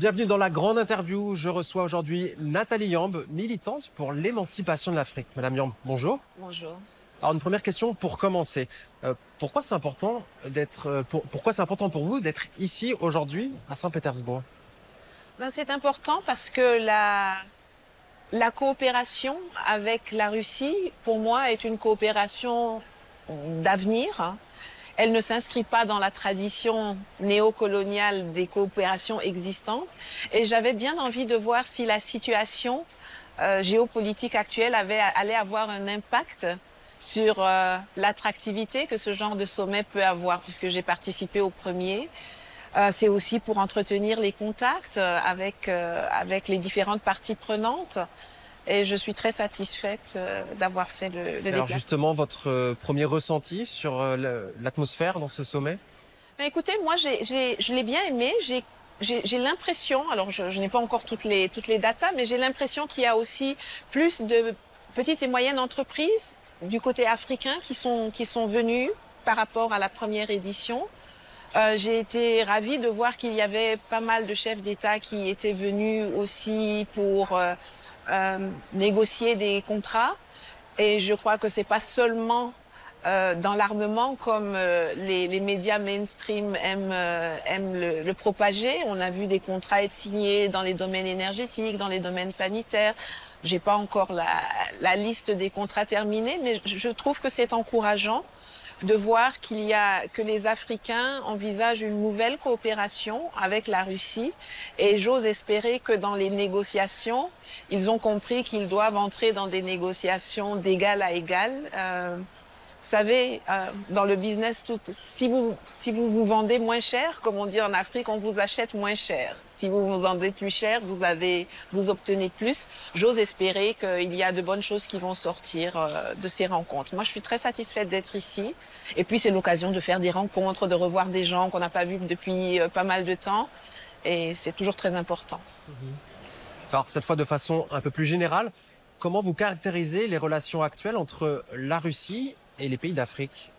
Bienvenue dans la grande interview. Je reçois aujourd'hui Nathalie Yamb, militante pour l'émancipation de l'Afrique. Madame Yamb, bonjour. Bonjour. Alors une première question pour commencer. Euh, pourquoi c'est important d'être, euh, pour, pourquoi c'est important pour vous d'être ici aujourd'hui à Saint-Pétersbourg? Ben, C'est important parce que la, la coopération avec la Russie, pour moi, est une coopération d'avenir. Elle ne s'inscrit pas dans la tradition néocoloniale des coopérations existantes. Et j'avais bien envie de voir si la situation euh, géopolitique actuelle allait avoir un impact sur euh, l'attractivité que ce genre de sommet peut avoir, puisque j'ai participé au premier. Euh, c'est aussi pour entretenir les contacts avec avec les différentes parties prenantes. Et je suis très satisfaite d'avoir fait le, le Alors justement, votre premier ressenti sur l'atmosphère dans ce sommet? Ben Écoutez, moi, j'ai, je l'ai bien aimé. J'ai j'ai l'impression, alors je, je n'ai pas encore toutes les toutes les datas, mais j'ai l'impression qu'il y a aussi plus de petites et moyennes entreprises du côté africain qui sont, qui sont venus par rapport à la première édition. Euh, j'ai été ravie de voir qu'il y avait pas mal de chefs d'État qui étaient venus aussi pour euh, euh, négocier des contrats. Et je crois que c'est pas seulement euh, dans l'armement comme euh, les, les, médias mainstream aiment, euh, aiment le, le, propager. On a vu des contrats être signés dans les domaines énergétiques, dans les domaines sanitaires. J'ai pas encore la, la, liste des contrats terminés, mais je trouve que c'est encourageant de voir qu'il y a que les Africains envisagent une nouvelle coopération avec la Russie et j'ose espérer que dans les négociations, ils ont compris qu'ils doivent entrer dans des négociations d'égal à égal. Euh, vous savez, euh, dans le business, tout, si vous si vous vous vendez moins cher, comme on dit en Afrique, on vous achète moins cher. Si vous vous vendez plus cher, vous avez vous obtenez plus. J'ose espérer qu'il y a de bonnes choses qui vont sortir euh, de ces rencontres. Moi, je suis très satisfaite d'être ici. Et puis, c'est l'occasion de faire des rencontres, de revoir des gens qu'on n'a pas vus depuis euh, pas mal de temps. Et c'est toujours très important. Mm-hmm. Alors, cette fois, de façon un peu plus générale, comment vous caractérisez les relations actuelles entre la Russie et les pays d'Afrique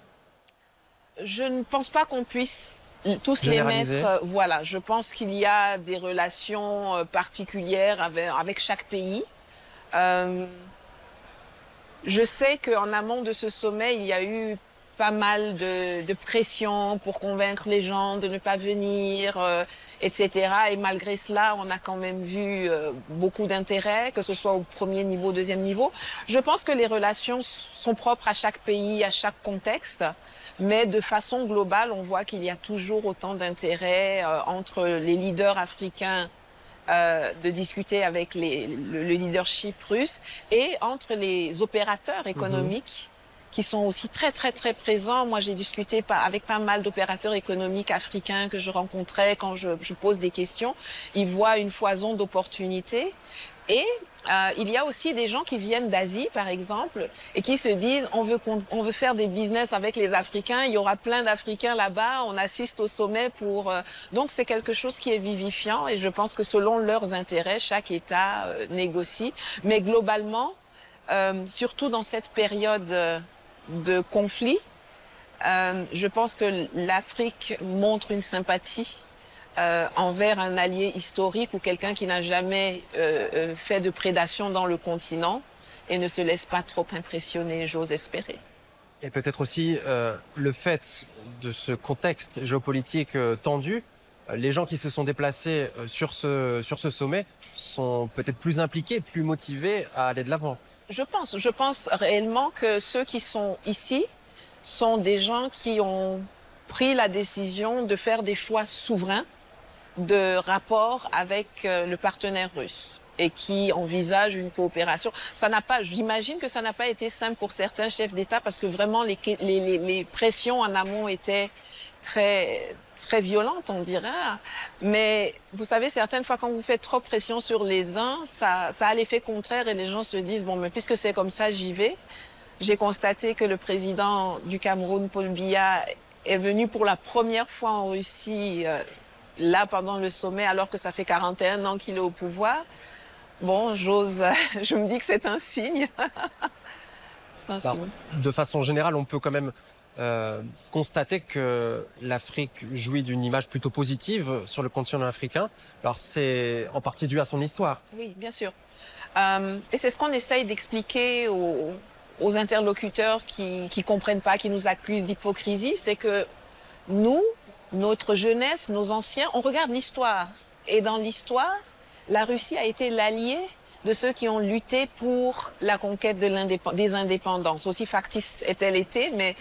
Je ne pense pas qu'on puisse tous les mettre. Euh, voilà, je pense qu'il y a des relations euh, particulières avec, avec chaque pays. Euh, je sais qu'en amont de ce sommet, il y a eu pas mal de, pression pour convaincre les gens de ne pas venir, euh, etc. Et malgré cela, on a quand même vu euh, beaucoup d'intérêt, que ce soit au premier niveau, deuxième niveau. Je pense que les relations sont propres à chaque pays, à chaque contexte, mais de façon globale, on voit qu'il y a toujours autant d'intérêt euh, entre les leaders africains de discuter avec le, le, leadership russe et entre les opérateurs économiques. Qui sont aussi très très très présents. Moi, j'ai discuté avec pas mal d'opérateurs économiques africains que je rencontrais quand je, je pose des questions. Ils voient une foison d'opportunités. Et euh, il y a aussi des gens qui viennent d'Asie, par exemple, et qui se disent on veut on veut faire des business avec les Africains. Il y aura plein d'Africains là-bas. On assiste au sommet pour. Euh... donc c'est quelque chose qui est vivifiant. Et je pense que selon leurs intérêts, chaque État euh, négocie. Mais globalement, euh, surtout dans cette période de conflit, euh, je pense que l'Afrique montre une sympathie euh, envers un allié historique ou quelqu'un qui n'a jamais euh, fait de prédation dans le continent et ne se laisse pas trop impressionner, j'ose espérer. Et peut-être aussi le fait de ce contexte géopolitique tendu, les gens qui se sont déplacés sur ce, sur ce sommet sont peut-être plus impliqués, plus motivés à aller de l'avant. Je pense, je pense réellement que ceux qui sont ici sont des gens qui ont pris la décision de faire des choix souverains de rapport avec euh, le partenaire russe et qui envisagent une coopération. Ça n'a pas, j'imagine que ça n'a pas été simple pour certains chefs d'État parce que vraiment les, pressions en amont étaient très très violentes, on dirait. Mais vous savez, certaines fois, quand vous faites trop pression sur les uns, ça, ça a l'effet contraire et les gens se disent bon, mais puisque c'est comme ça, j'y vais. J'ai constaté que le président du Cameroun, Paul Biya, est venu pour la première fois en Russie euh, là pendant le sommet, alors que ça fait 41 ans qu'il est au pouvoir. Bon, j'ose, je me dis que c'est un signe. c'est un signe. De façon générale, on peut quand même euh, constater que l'Afrique jouit d'une image plutôt positive sur le continent africain. Alors c'est en partie dû à son histoire. Oui, bien sûr. Euh, et c'est ce qu'on essaye d'expliquer aux, aux, interlocuteurs qui ne comprennent pas, qui nous accusent d'hypocrisie, c'est que nous, notre jeunesse, nos anciens, on regarde l'histoire. Et dans l'histoire, la Russie a été l'allié de ceux qui ont lutté pour la conquête de des indépendances. Aussi factice est-elle été, mais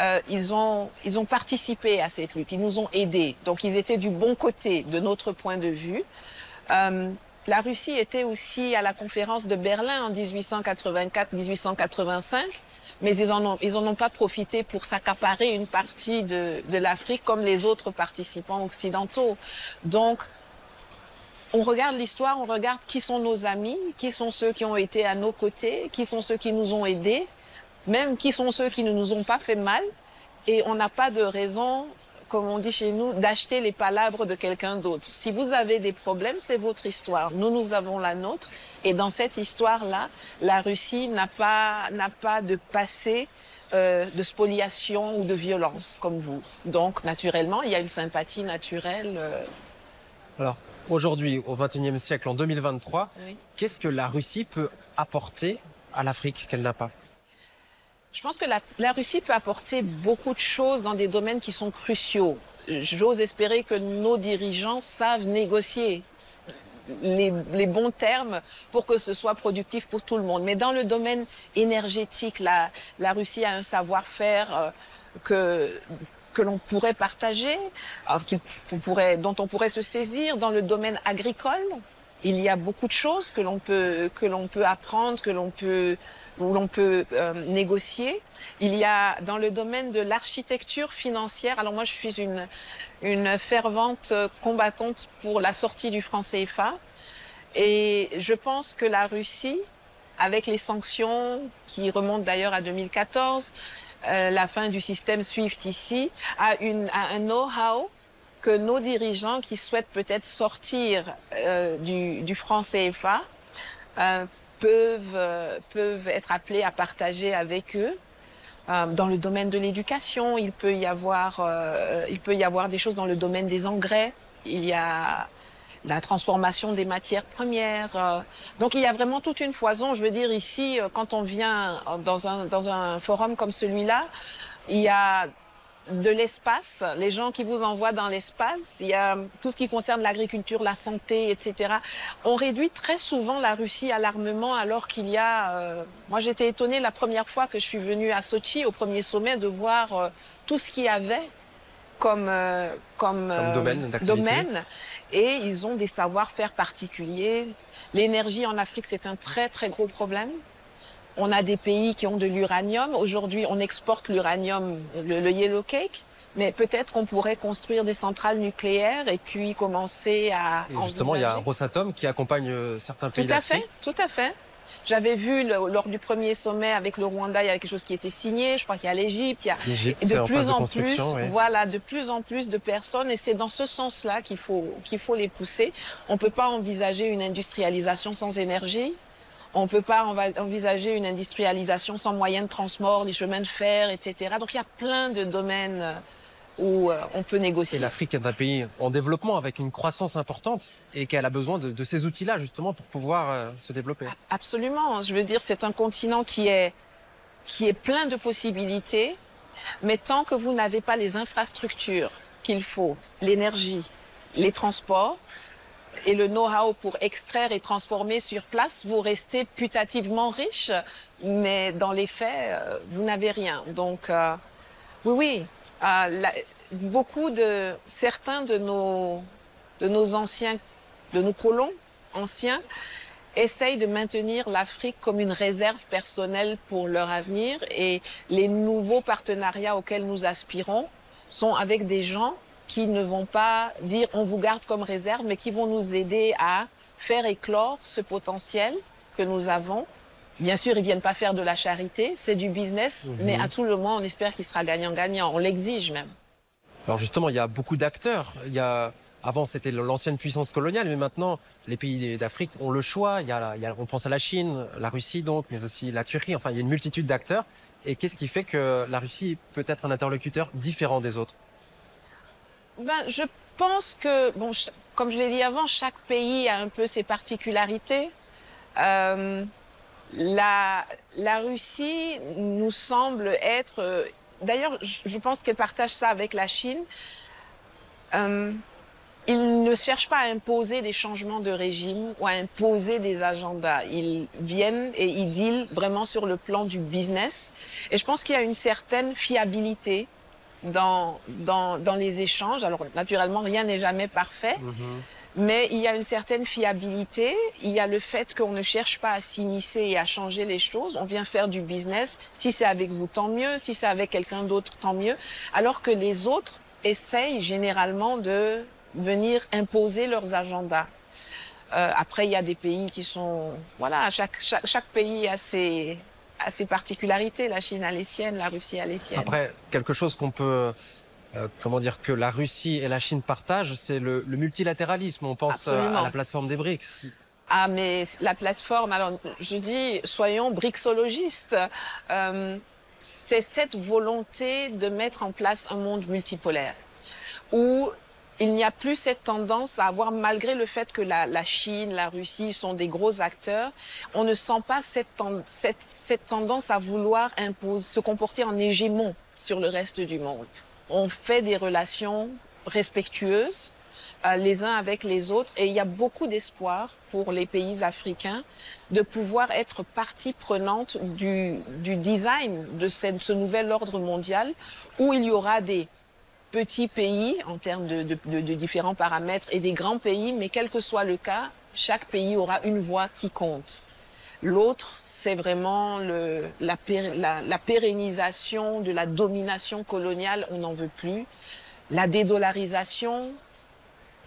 euh, ils, ont, ils ont participé à cette lutte, ils nous ont aidés. Donc ils étaient du bon côté de notre point de vue. Euh, la Russie était aussi à la conférence de Berlin en 1884-1885, mais ils en ont, ils en ont pas profité pour s'accaparer une partie de, de l'Afrique comme les autres participants occidentaux. Donc, on regarde l'histoire, on regarde qui sont nos amis, qui sont ceux qui ont été à nos côtés, qui sont ceux qui nous ont aidés, même qui sont ceux qui ne nous ont pas fait mal. Et on n'a pas de raison, comme on dit chez nous, d'acheter les palabres de quelqu'un d'autre. Si vous avez des problèmes, c'est votre histoire. Nous, nous avons la nôtre. Et dans cette histoire-là, la Russie n'a pas, n'a pas de passé euh, de spoliation ou de violence comme vous. Donc, naturellement, il y a une sympathie naturelle. Euh... Alors, Aujourd'hui, au XXIe siècle, en 2023, qu'est-ce que la Russie peut apporter à l'Afrique qu'elle n'a pas? Je pense que la, Russie peut apporter beaucoup de choses dans des domaines qui sont cruciaux. J'ose espérer que nos dirigeants savent négocier les, bons termes pour que ce soit productif pour tout le monde. Mais dans le domaine énergétique, la, la Russie a un savoir-faire euh, que que l'on pourrait partager, pourrait, dont on pourrait se saisir dans le domaine agricole. Il y a beaucoup de choses que l'on peut que l'on peut apprendre, que l'on peut où l'on peut euh, négocier. Il y a dans le domaine de l'architecture financière. Alors moi, je suis une une fervente combattante pour la sortie du franc CFA, et je pense que la Russie, avec les sanctions qui remontent d'ailleurs à 2014, euh, la fin du système SWIFT ici, une, un know-how que nos dirigeants qui souhaitent peut-être sortir euh, du, du, franc CFA euh, peuvent, peuvent être appelés à partager avec eux. Dans le domaine de l'éducation, il peut y avoir, il peut y avoir des choses dans le domaine des engrais. Il y a la transformation des matières premières. Euh. Donc il y a vraiment toute une foison. Je veux dire ici, euh, quand on vient dans un, dans un forum comme celui-là, il y a de l'espace, les gens qui vous envoient dans l'espace, il y a tout ce qui concerne l'agriculture, la santé, etc. On réduit très souvent la Russie à l'armement alors qu'il y a... Euh, moi j'étais étonnée la première fois que je suis venue à Sochi au premier sommet de voir tout ce qu'il y avait comme, euh, comme, euh, domaine, domaine, et ils ont des savoir-faire particuliers. L'énergie en Afrique, c'est un très très gros problème. On a des pays qui ont de l'uranium. Aujourd'hui, on exporte l'uranium, le, yellow cake. Mais peut-être qu'on pourrait construire des centrales nucléaires et puis commencer à. Et justement, il y a Rosatom qui accompagne euh, certains pays. Tout à fait, tout à fait. J'avais vu lors du premier sommet avec le Rwanda, il y avait quelque chose qui était signé. Je crois qu'il y a l'Égypte. Il y a de plus en, plus, voilà, de plus en plus de personnes. Et c'est dans ce sens-là qu'il faut qu'il faut les pousser. On peut pas envisager une industrialisation sans énergie. On peut pas envisager une industrialisation sans moyens de transport, les chemins de fer, etc. Donc il y a plein de domaines où euh, on peut négocier. Et l'Afrique est un pays en développement avec une croissance importante et qu'elle a besoin de, de ces outils-là justement pour pouvoir euh, se développer. Absolument. Je veux dire, c'est un continent qui est qui est plein de possibilités, mais tant que vous n'avez pas les infrastructures qu'il faut, l'énergie, les transports et le know-how pour extraire et transformer sur place, vous restez putativement riche, mais dans les faits, euh, vous n'avez rien. Donc, oui, oui, beaucoup de certains de nos de nos anciens de nos colons anciens essayent de maintenir l'Afrique comme une réserve personnelle pour leur avenir et les nouveaux partenariats auxquels nous aspirons sont avec des gens qui ne vont pas dire on vous garde comme réserve mais qui vont nous aider à faire éclore ce potentiel que nous avons Bien sûr, ils viennent pas faire de la charité, c'est du business, mhm. mais à tout le moins, on espère qu'il sera gagnant-gagnant. On l'exige même. Alors justement, il y a beaucoup d'acteurs. Il y a avant c'était l'ancienne puissance coloniale, mais maintenant les pays d'Afrique ont le choix. Il y, a, on pense à la Chine, la Russie donc, mais aussi la Turquie. Enfin, il y a une multitude d'acteurs. Et qu'est-ce qui fait que la Russie peut être un interlocuteur différent des autres? Ben, je pense que, bon, comme je l'ai dit avant, chaque pays a un peu ses particularités. Euh, la, Russie nous semble être, euh, d'ailleurs, je pense qu'elle partage ça avec la Chine. Euh, ils ne cherchent pas à imposer des changements de régime ou à imposer des agendas. Ils viennent et ils dealent vraiment sur le plan du business. Et je pense qu'il y a une certaine fiabilité dans les échanges. Alors, naturellement, rien n'est jamais parfait. Mm-hmm. Mais il y a une certaine fiabilité, il y a le fait qu'on ne cherche pas à s'immiscer et à changer les choses, on vient faire du business, si c'est avec vous, tant mieux, si c'est avec quelqu'un d'autre, tant mieux, alors que les autres essayent généralement de venir imposer leurs agendas. Euh, après, il y a des pays qui sont... Voilà, chaque, chaque, pays a ses, a ses particularités. La Chine a les siennes, la Russie a les siennes. Après, quelque chose qu'on peut... Euh, comment dire que la Russie et la Chine partagent, c'est le, le, multilatéralisme. On pense euh, à la plateforme des BRICS. Ah, mais la plateforme, alors je dis, soyons brixologistes. Euh, c'est cette volonté de mettre en place un monde multipolaire où il n'y a plus cette tendance à avoir, malgré le fait que la, la, Chine, la Russie sont des gros acteurs, on ne sent pas cette, cette, cette tendance à vouloir imposer, se comporter en hégémon sur le reste du monde. On fait des relations respectueuses euh, les uns avec les autres et il y a beaucoup d'espoir pour les pays africains de pouvoir être partie prenante du, design de ce nouvel ordre mondial où il y aura des petits pays en termes de, différents paramètres et des grands pays, mais quel que soit le cas, chaque pays aura une voix qui compte. L'autre, c'est vraiment la, la, pérennisation de la domination coloniale, on n'en veut plus. La dédollarisation,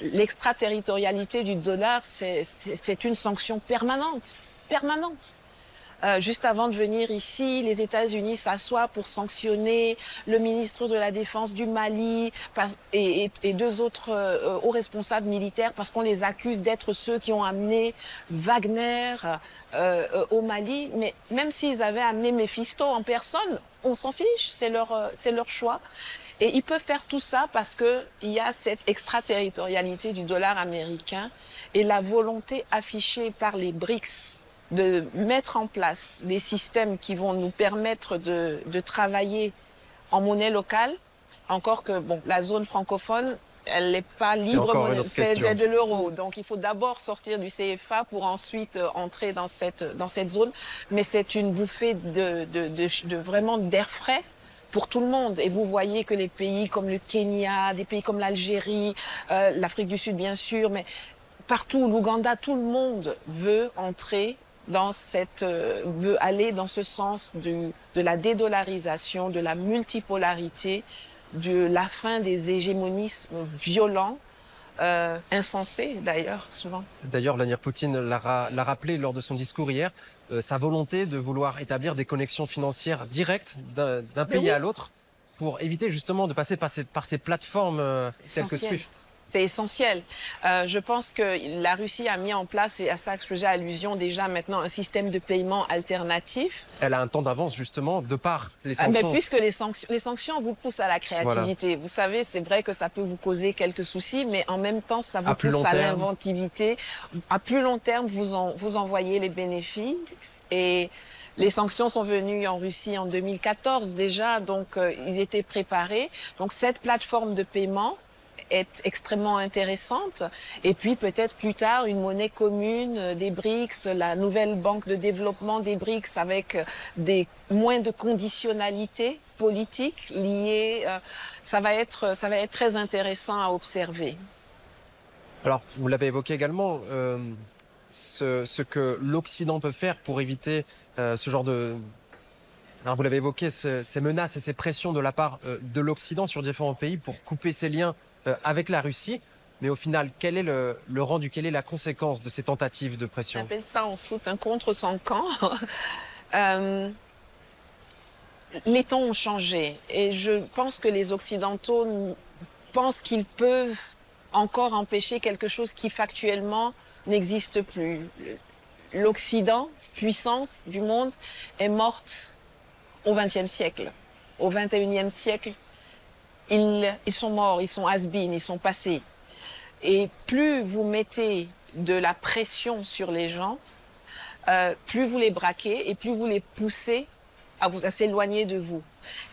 l'extraterritorialité du dollar, c'est une sanction permanente, permanente. Euh, juste avant de venir ici, les États-Unis s'assoient pour sanctionner le ministre de la Défense du Mali et, deux autres euh, hauts responsables militaires parce qu'on les accuse d'être ceux qui ont amené Wagner euh, au Mali. Mais même s'ils avaient amené Mephisto en personne, on s'en fiche, c'est leur, leur choix. Et ils peuvent faire tout ça parce que il y a cette extraterritorialité du dollar américain et la volonté affichée par les BRICS de mettre en place des systèmes qui vont nous permettre de, de travailler en monnaie locale, encore que bon, la zone francophone, elle n'est pas libre, c'est de l'euro. Donc il faut d'abord sortir du CFA pour ensuite euh, entrer dans cette, dans cette zone. Mais c'est une bouffée de, de, de, de vraiment d'air frais pour tout le monde. Et vous voyez que les pays comme le Kenya, des pays comme l'Algérie, euh, l'Afrique du Sud bien sûr, mais partout, l'Ouganda, tout le monde veut entrer dans cette euh, veut aller dans ce sens du, de la dédollarisation, de la multipolarité, de la fin des hégémonismes violents, euh, insensés d'ailleurs souvent. D'ailleurs, Vladimir Poutine l'a rappelé lors de son discours hier, euh, sa volonté de vouloir établir des connexions financières directes d'un pays oui. à l'autre pour éviter justement de passer par ces, par ces plateformes euh, telles que Swift. C'est essentiel. Euh, je pense que la Russie a mis en place, et à ça que je faisais allusion déjà maintenant, un système de paiement alternatif. Elle a un temps d'avance justement de par les sanctions. Ah, mais puisque les sanctions, les sanctions vous poussent à la créativité. Voilà. Vous savez, c'est vrai que ça peut vous causer quelques soucis, mais en même temps, ça vous à pousse à l'inventivité. À plus long terme, vous en, vous envoyez les bénéfices et les sanctions sont venues en Russie en 2014 déjà, donc euh, ils étaient préparés. Donc cette plateforme de paiement est extrêmement intéressante. Et puis peut-être plus tard une monnaie commune euh, des BRICS, la nouvelle banque de développement des BRICS avec euh, des moins de conditionnalité politique liée. Euh, ça va être ça va être très intéressant à observer. Alors vous l'avez évoqué également. Ce, que l'Occident peut faire pour éviter ce genre de, alors vous l'avez évoqué, ce, ces menaces et ces pressions de la part de l'Occident sur différents pays pour couper ses liens avec la Russie. Mais au final, quel est le, rendu, quelle est la conséquence de ces tentatives de pression? On appelle ça en foot un contre sans camp. euh, les temps ont changé et je pense que les Occidentaux pensent qu'ils peuvent encore empêcher quelque chose qui factuellement n'existe plus. L'Occident, puissance du monde, est morte au XXe siècle. Au XXIe siècle, ils, ils sont morts, ils sont has ils sont passés. Et plus vous mettez de la pression sur les gens, euh, plus vous les braquez et plus vous les poussez à, vous, à s'éloigner de vous.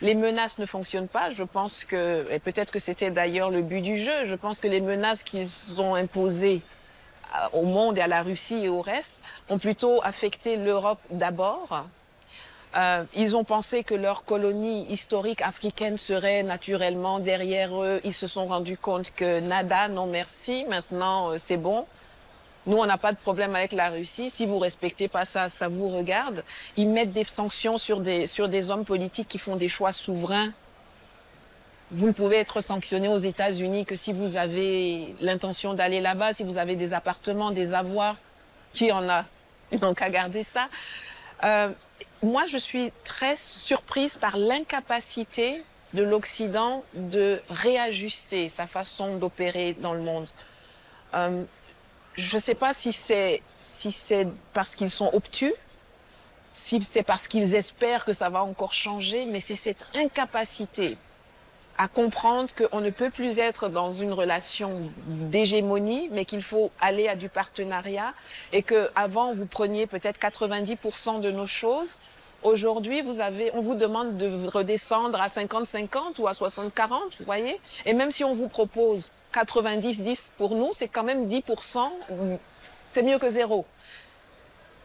Les menaces ne fonctionnent pas. Je pense que, et peut-être que c'était d'ailleurs le but du jeu, je pense que les menaces qu'ils ont imposées euh, au monde et à la Russie et au reste ont plutôt affecté l'Europe d'abord. Euh, ils ont pensé que leur colonie historique africaine serait naturellement derrière eux. Ils se sont rendus compte que nada, non merci, maintenant euh, c'est bon. Nous, on n'a pas de problème avec la Russie. Si vous respectez pas ça, ça vous regarde. Ils mettent des sanctions sur des, sur des hommes politiques qui font des choix souverains. Vous ne pouvez être sanctionné aux États-Unis que si vous avez l'intention d'aller là-bas, si vous avez des appartements, des avoirs. Qui en a? Ils n'ont qu'à garder ça. Euh, moi, je suis très surprise par l'incapacité de l'Occident de réajuster sa façon d'opérer dans le monde. Euh, je ne sais pas si c'est si c'est parce qu'ils sont obtus, si c'est parce qu'ils espèrent que ça va encore changer, mais c'est cette incapacité à comprendre qu'on ne peut plus être dans une relation d'hégémonie, mais qu'il faut aller à du partenariat et que avant vous preniez peut-être 90% de nos choses. Aujourd'hui, vous avez, on vous demande de redescendre à 50-50 ou à 60-40, vous voyez? Et même si on vous propose 90-10 pour nous, c'est quand même 10%, c'est mieux que zéro.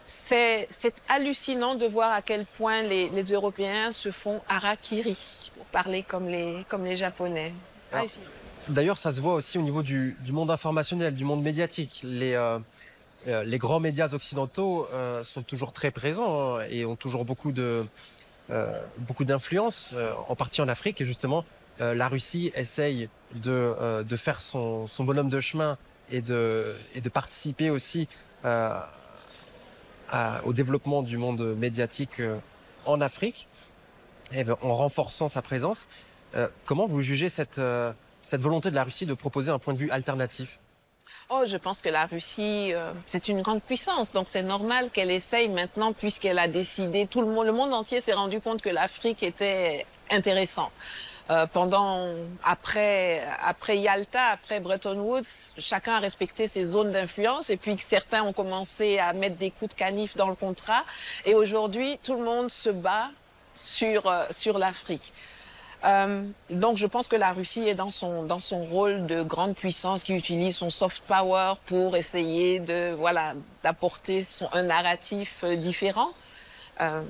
C'est hallucinant de voir à quel point les, les Européens se font harakiri, pour parler comme les, comme les Japonais. D'ailleurs, ça se voit aussi au niveau du, du, monde informationnel, du monde médiatique. Les, euh, euh les grands médias occidentaux euh, sont toujours très présents hein, et ont toujours beaucoup de euh, beaucoup d'influence, euh, en partie en Afrique. Et justement, euh, la Russie essaye de, de faire son, son, bonhomme de chemin et de, et de participer aussi à, au développement du monde médiatique euh, en Afrique, et ben, en renforçant sa présence. Euh, comment vous jugez cette, euh, cette volonté de la Russie de proposer un point de vue alternatif? Oh, je pense que la Russie, euh, c'est une grande puissance, donc c'est normal qu'elle essaye maintenant, puisqu'elle a décidé. Tout le monde, le monde entier s'est rendu compte que l'Afrique était intéressant. Euh, pendant, après, après Yalta, après Bretton Woods, chacun a respecté ses zones d'influence et puis certains ont commencé à mettre des coups de canif dans le contrat. Et aujourd'hui, tout le monde se bat sur, euh, sur l'Afrique. Euh, donc je pense que la Russie est dans son dans son rôle de grande puissance qui utilise son soft power pour essayer de voilà d'apporter un narratif euh, différent. Euh,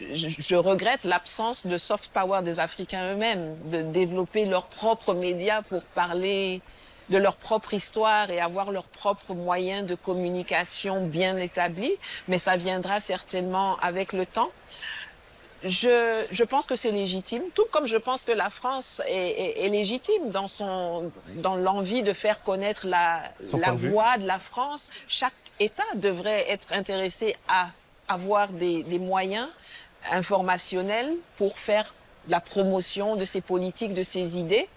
je, regrette l'absence de soft power des Africains eux-mêmes, de développer leurs propres médias pour parler de leur propre histoire et avoir leurs propres moyens de communication bien établis, mais ça viendra certainement avec le temps. Je, je pense que c'est légitime, tout comme je pense que la France est, est, est légitime dans son dans l'envie de faire connaître la, la voix de la France. Chaque État devrait être intéressé à avoir des, des moyens informationnel pour faire la promotion de ses politiques, de ses idées.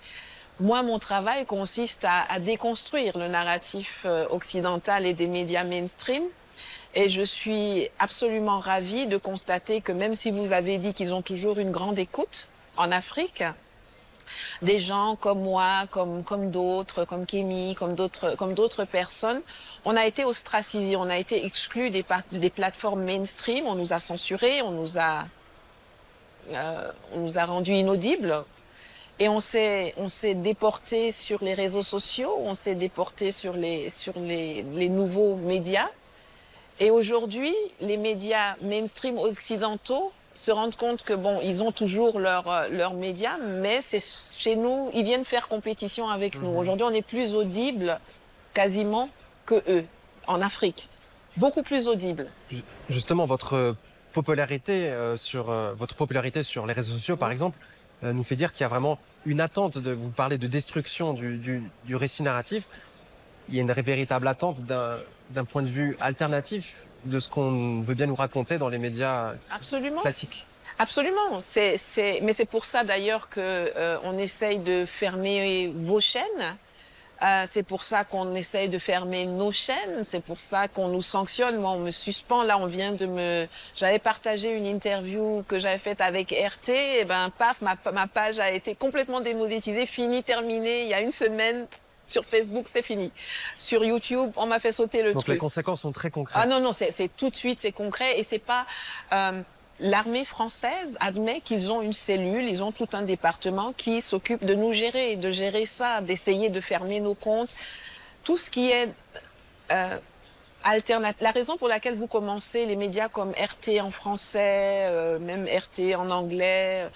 Moi, mon travail consiste à, à déconstruire le narratif euh, occidental et des médias mainstream. Et je suis absolument ravie de constater que même si vous avez dit qu'ils ont toujours une grande écoute en Afrique, des gens comme moi, comme, comme d'autres, comme Kémy, comme d'autres, personnes, on a été ostracisés, on a été exclus des, des plateformes mainstream, on nous a censurés, on nous a, euh, on nous a rendus inaudibles. Et on s'est, on s'est déporté sur les réseaux sociaux, on s'est déporté sur les, sur les, les nouveaux médias. Et aujourd'hui, les médias mainstream occidentaux se rendent compte que bon, ils ont toujours leurs euh, leurs médias, mais c'est chez nous, ils viennent faire compétition avec nous. Mhm. Aujourd'hui, on est plus audible quasiment que eux en Afrique, beaucoup plus audible. Justement, votre popularité euh, sur euh, votre popularité sur les réseaux sociaux, par exemple, euh, nous fait dire qu'il y a vraiment une attente de vous parler de destruction du, du, du récit narratif. Il y a une véritable attente d'un point de vue alternatif de ce qu'on veut bien nous raconter dans les médias Absolument. classiques. Absolument. C'est, c'est, mais c'est pour ça d'ailleurs que euh, on essaye de fermer vos chaînes Euh, c'est pour ça qu'on essaye de fermer nos chaînes. C'est pour ça qu'on nous sanctionne. Moi, on me suspend. Là, on vient de me. J'avais partagé une interview que j'avais faite avec RT. Et ben, paf, ma, ma page a été complètement démonétisée, finie, terminée. Il y a une semaine. Sur Facebook, c'est fini. Sur YouTube, on m'a fait sauter le truc. Donc les conséquences sont très concrètes. Ah non, non, c'est tout de suite, c'est concret et c'est pas. Euh, l'armée française admet qu'ils ont une cellule, ils ont tout un département qui s'occupe de nous gérer, de gérer ça, d'essayer de fermer nos comptes. Tout ce qui est euh. La raison pour laquelle vous commencez les médias comme RT en français, euh, même RT en anglais,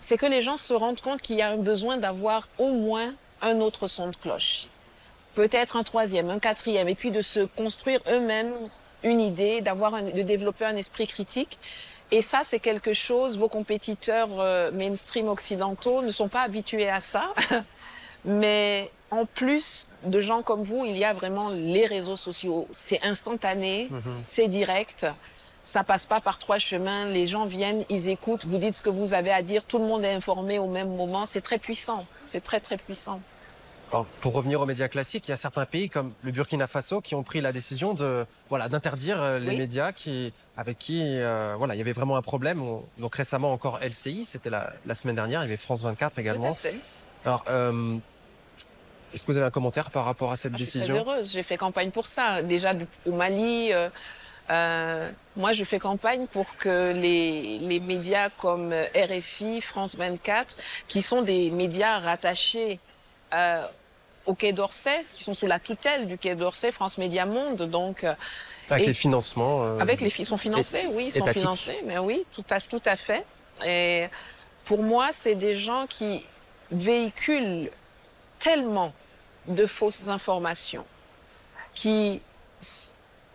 c'est que les gens se rendent compte qu'il y a un besoin d'avoir au moins un autre son de cloche. Peut-être un troisième, un quatrième, et puis de se construire eux-mêmes une idée, d'avoir, de développer un esprit critique. Et ça, c'est quelque chose, vos compétiteurs euh, mainstream occidentaux ne sont pas habitués à ça. Mais en plus de gens comme vous, il y a vraiment les réseaux sociaux. C'est instantané, mhm. c'est direct. Ça passe pas par trois chemins. Les gens viennent, ils écoutent, vous dites ce que vous avez à dire. Tout le monde est informé au même moment. C'est très puissant. C'est très, très puissant pour revenir aux médias classiques, il y a certains pays comme le Burkina Faso qui ont pris la décision de voilà d'interdire euh, les médias qui avec qui euh, voilà il y avait vraiment un problème. Donc récemment encore LCI, c'était la, semaine dernière, il y avait France 24 également. Alors euh, est-ce que vous avez un commentaire par rapport à cette décision Je suis très heureuse. J'ai fait campagne pour ça. Déjà au Mali. moi, je fais campagne pour que les, les médias comme RFI, France 24, qui sont des médias rattachés au Quai d'Orsay, qui sont sous la tutelle du Quai d'Orsay, France Média Monde, donc. Euh, avec les financements. Euh, avec les ils sont financés, oui, ils sont financés, mais oui, tout à, tout à fait. Et pour moi, c'est des gens qui véhiculent tellement de fausses informations, qui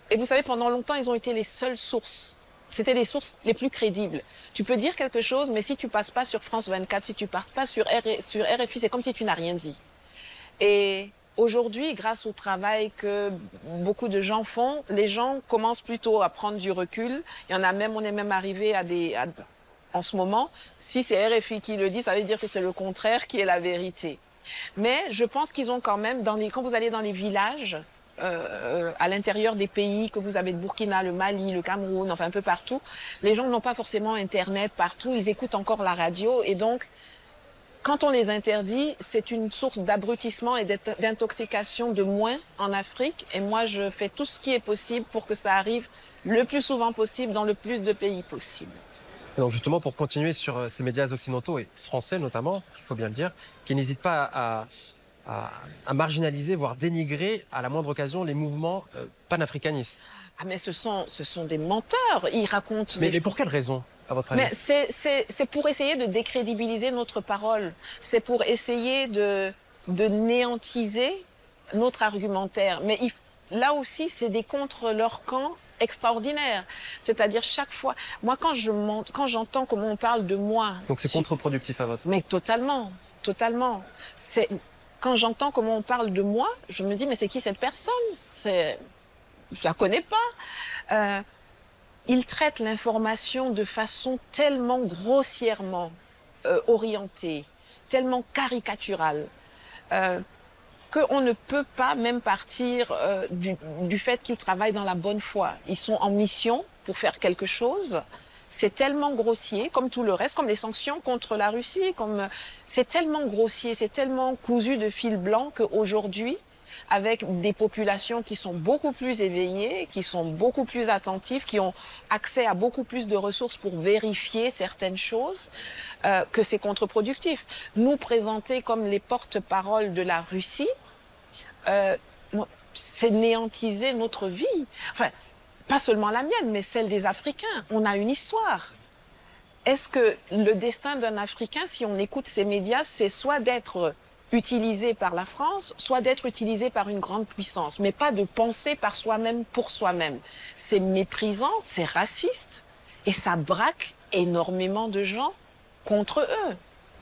et vous savez, pendant longtemps, ils ont été les seules sources. C'était les sources les plus crédibles. Tu peux dire quelque chose, mais si tu passes pas sur France 24, si tu passes pas sur, sur RFI, c'est comme si tu n'as rien dit. Et aujourd'hui, grâce au travail que beaucoup de gens font, les gens commencent plutôt à prendre du recul. Il y en a même, on est même arrivé à des, en ce moment, si c'est RFI qui le dit, ça veut dire que c'est le contraire qui est la vérité. Mais je pense qu'ils ont quand même, dans les, quand vous allez dans les villages, euh, à l'intérieur des pays que vous avez le Burkina, le Mali, le Cameroun, enfin un peu partout, les gens n'ont pas forcément Internet partout, ils écoutent encore la radio et donc quand on les interdit, c'est une source d'abrutissement et d'intoxication de moins en Afrique. Et moi, je fais tout ce qui est possible pour que ça arrive le plus souvent possible dans le plus de pays possible. donc justement, pour continuer sur euh, ces médias occidentaux et français notamment, il faut bien le dire, qui n'hésitent pas à, marginaliser, voire dénigrer à la moindre occasion les mouvements euh, panafricanistes. Ah mais ce sont, ce sont des menteurs. Ils racontent. Mais, mais pour quelle raison? Mais c'est pour essayer de décrédibiliser notre parole. C'est pour essayer de, de néantiser notre argumentaire. Mais là aussi, c'est des contre leur camp extraordinaires. C'est-à-dire chaque fois, moi quand je monte, quand j'entends comment on parle de moi. Donc c'est contre-productif à votre. Mais totalement, totalement. C'est quand j'entends comment on parle de moi, je me dis mais c'est qui cette personne? C'est, je la connais pas. Euh, il traite l'information de façon tellement grossièrement euh, orientée, tellement caricaturale, euh, qu'on ne peut pas même partir euh, du, fait qu'ils travaillent dans la bonne foi. Ils sont en mission pour faire quelque chose. C'est tellement grossier, comme tout le reste, comme les sanctions contre la Russie, comme c'est tellement grossier, c'est tellement cousu de fil blanc qu'aujourd'hui, avec des populations qui sont beaucoup plus éveillées, qui sont beaucoup plus attentives, qui ont accès à beaucoup plus de ressources pour vérifier certaines choses, euh, que c'est contre-productif. Nous présenter comme les porte-paroles de la Russie, euh, c'est néantiser notre vie. Enfin, pas seulement la mienne, mais celle des Africains. On a une histoire. Est-ce que le destin d'un Africain, si on écoute ces médias, c'est soit d'être utilisé par la France, soit d'être utilisé par une grande puissance, mais pas de penser par soi-même pour soi-même. C'est méprisant, c'est raciste, et ça braque énormément de gens contre eux.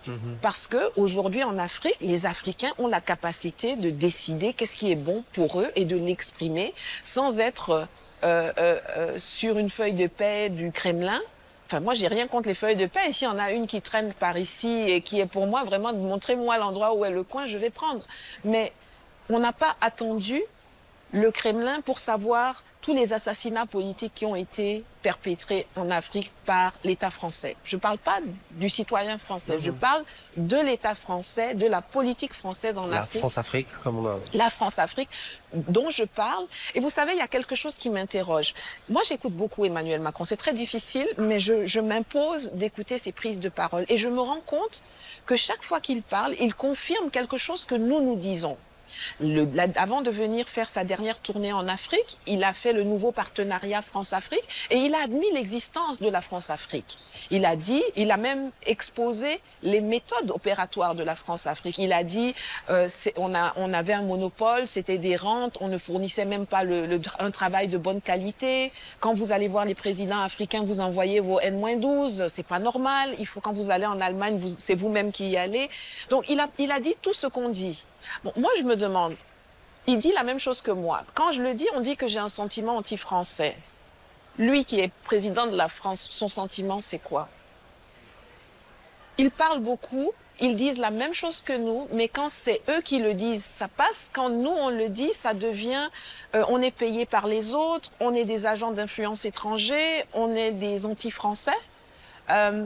Mhm. Parce que aujourd'hui en Afrique, les Africains ont la capacité de décider qu'est-ce qui est bon pour eux et de l'exprimer sans être euh, euh, euh, sur une feuille de paix du Kremlin Enfin, moi, j'ai rien contre les feuilles de paix. S'il y en a une qui traîne par ici et qui est pour moi vraiment de montrer moi l'endroit où est le coin, je vais prendre. Mais on n'a pas attendu le Kremlin pour savoir tous les assassinats politiques qui ont été perpétrés en Afrique par l'État français. Je ne parle pas du citoyen français, je mhm. parle de l'État français, de la politique française en Afrique. La France-Afrique, comme on a... La France-Afrique, dont je parle. Et vous savez, il y a quelque chose qui m'interroge. Moi, j'écoute beaucoup Emmanuel Macron. C'est très difficile, mais je, je m'impose d'écouter ses prises de parole. Et je me rends compte que chaque fois qu'il parle, il confirme quelque chose que nous nous disons. Avant de venir faire sa dernière tournée en Afrique, il a fait le nouveau partenariat France-Afrique et il a admis l'existence de la France-Afrique. Il a dit, il a même exposé les méthodes opératoires de la France-Afrique. Il a dit, euh, on, avait un monopole, c'était des rentes, on ne fournissait même pas un travail de bonne qualité. Quand vous allez voir les présidents africains, vous envoyez vos N-12, c'est pas normal. Il faut quand vous allez en Allemagne, c'est vous-même qui y allez. Donc il a dit tout ce qu'on dit. Bon, moi, je me demande, il dit la même chose que moi. Quand je le dis, on dit que j'ai un sentiment anti-français. Lui qui est président de la France, son sentiment, c'est quoi? Ils parlent beaucoup, ils disent la même chose que nous, mais quand c'est eux qui le disent, ça passe. Quand nous, on le dit, ça devient, euh, on est payé par les autres, on est des agents d'influence étrangers, on est des anti-français. Euh,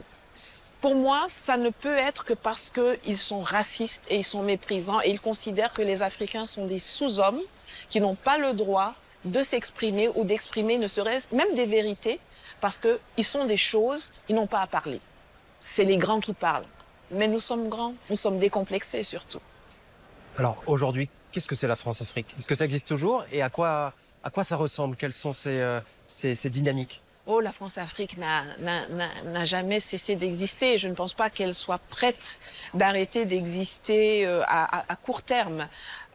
pour moi, ça ne peut être que parce qu'ils sont racistes et ils sont méprisants et ils considèrent que les Africains sont des sous-hommes qui n'ont pas le droit de s'exprimer ou d'exprimer ne serait-ce même des vérités parce qu'ils sont des choses, ils n'ont pas à parler. C'est les grands qui parlent. Mais nous sommes grands, nous sommes décomplexés surtout. Alors aujourd'hui, qu'est-ce que c'est la France-Afrique? Est-ce que ça existe toujours? Et à quoi, à quoi ça ressemble? Quelles sont ces, euh, ces, ces dynamiques? Oh, la France-Afrique n'a jamais cessé d'exister. Je ne pense pas qu'elle soit prête d'arrêter d'exister euh, à, court terme.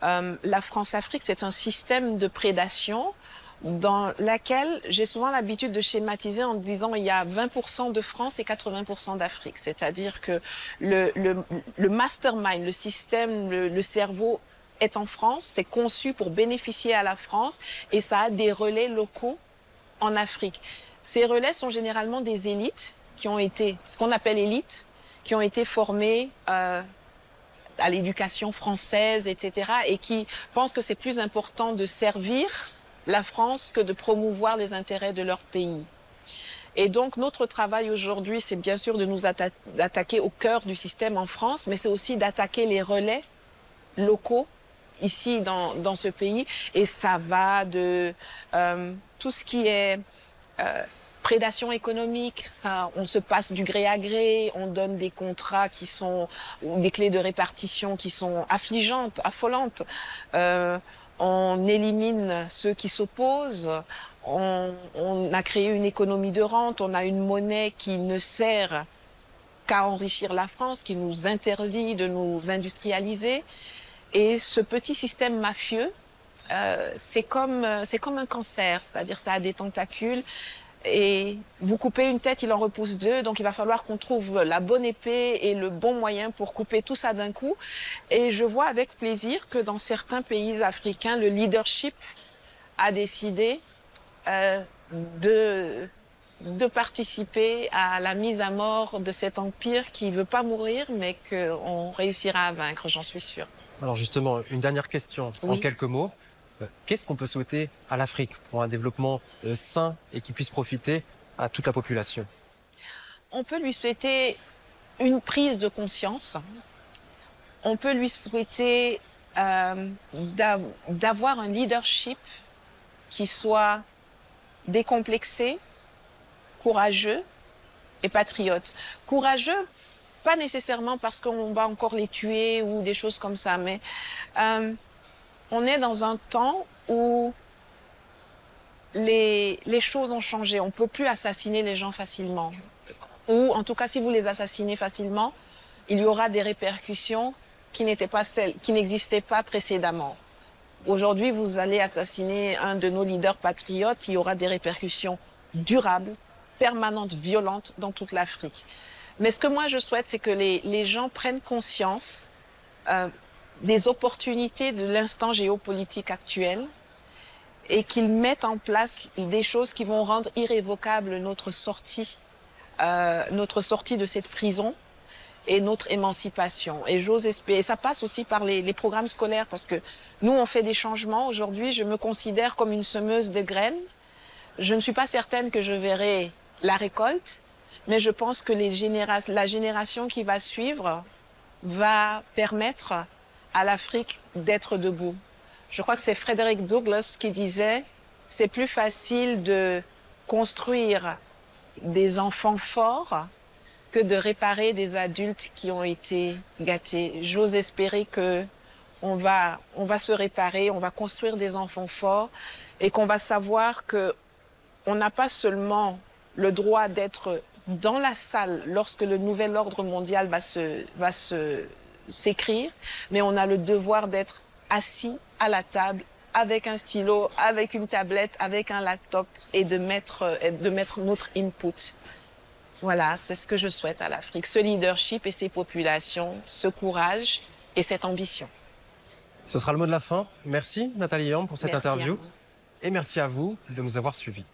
Euh, la France-Afrique, c'est un système de prédation dans laquelle j'ai souvent l'habitude de schématiser en disant il y a 20% de France et 80% d'Afrique. C'est-à-dire que le, mastermind, le système, le cerveau est en France, c'est conçu pour bénéficier à la France et ça a des relais locaux en Afrique. Ces relais sont généralement des élites qui ont été, ce qu'on appelle élites, qui ont été formées euh, à l'éducation française, etc., et qui pensent que c'est plus important de servir la France que de promouvoir les intérêts de leur pays. Et donc notre travail aujourd'hui, c'est bien sûr de nous attaquer au cœur du système en France, mais c'est aussi d'attaquer les relais locaux ici dans, dans ce pays. Et ça va de euh, tout ce qui est euh, prédation économique, ça, on se passe du gré à gré, on donne des contrats qui sont des clés de répartition qui sont affligeantes, affolantes. Euh, on élimine ceux qui s'opposent. On, on, a créé une économie de rente. On a une monnaie qui ne sert qu'à enrichir la France, qui nous interdit de nous industrialiser. Et ce petit système mafieux euh, c'est comme c'est comme un cancer, c'est-à-dire ça a des tentacules et vous coupez une tête, il en repousse deux, donc il va falloir qu'on trouve la bonne épée et le bon moyen pour couper tout ça d'un coup. Et je vois avec plaisir que dans certains pays africains, le leadership a décidé euh, de de participer à la mise à mort de cet empire qui veut pas mourir, mais qu'on réussira à vaincre, j'en suis sûre. Alors justement, une dernière question en quelques mots. Euh, qu'est-ce qu'on peut souhaiter à l'Afrique pour un développement euh, sain et qui puisse profiter à toute la population? On peut lui souhaiter une prise de conscience. On peut lui souhaiter euh, d'avoir un leadership qui soit décomplexé, courageux et patriote. Courageux, pas nécessairement parce qu'on va encore les tuer ou des choses comme ça, mais on est dans un temps où les, choses ont changé. On ne peut plus assassiner les gens facilement. Ou en tout cas, si vous les assassinez facilement, il y aura des répercussions qui n'étaient pas celles, qui n'existaient pas précédemment. Aujourd'hui, vous allez assassiner un de nos leaders patriotes, il y aura des répercussions durables, permanentes, violentes dans toute l'Afrique. Mais ce que moi je souhaite, c'est que les, les gens prennent conscience euh, des opportunités de l'instant géopolitique actuel et qu'ils mettent en place des choses qui vont rendre irrévocable notre sortie, euh, notre sortie de cette prison et notre émancipation. Et j'ose espérer, et ça passe aussi par les, les, programmes scolaires, parce que nous, on fait des changements. Aujourd'hui, je me considère comme une semeuse de graines. Je ne suis pas certaine que je verrai la récolte, mais je pense que les généra la génération qui va suivre va permettre à l'Afrique d'être debout. Je crois que c'est Frédéric Douglass qui disait, c'est plus facile de construire des enfants forts que de réparer des adultes qui ont été gâtés. J'ose espérer que on va, on va se réparer, on va construire des enfants forts et qu'on va savoir que on n'a pas seulement le droit d'être dans la salle lorsque le nouvel ordre mondial va se, va se, s'écrire, mais on a le devoir d'être assis à la table avec un stylo, avec une tablette, avec un laptop et de mettre, de mettre notre input. Voilà, c'est ce que je souhaite à l'Afrique. Ce leadership et ces populations, ce courage et cette ambition. Ce sera le mot de la fin. Merci Nathalie Yam pour cette interview. Et merci à vous de nous avoir suivis.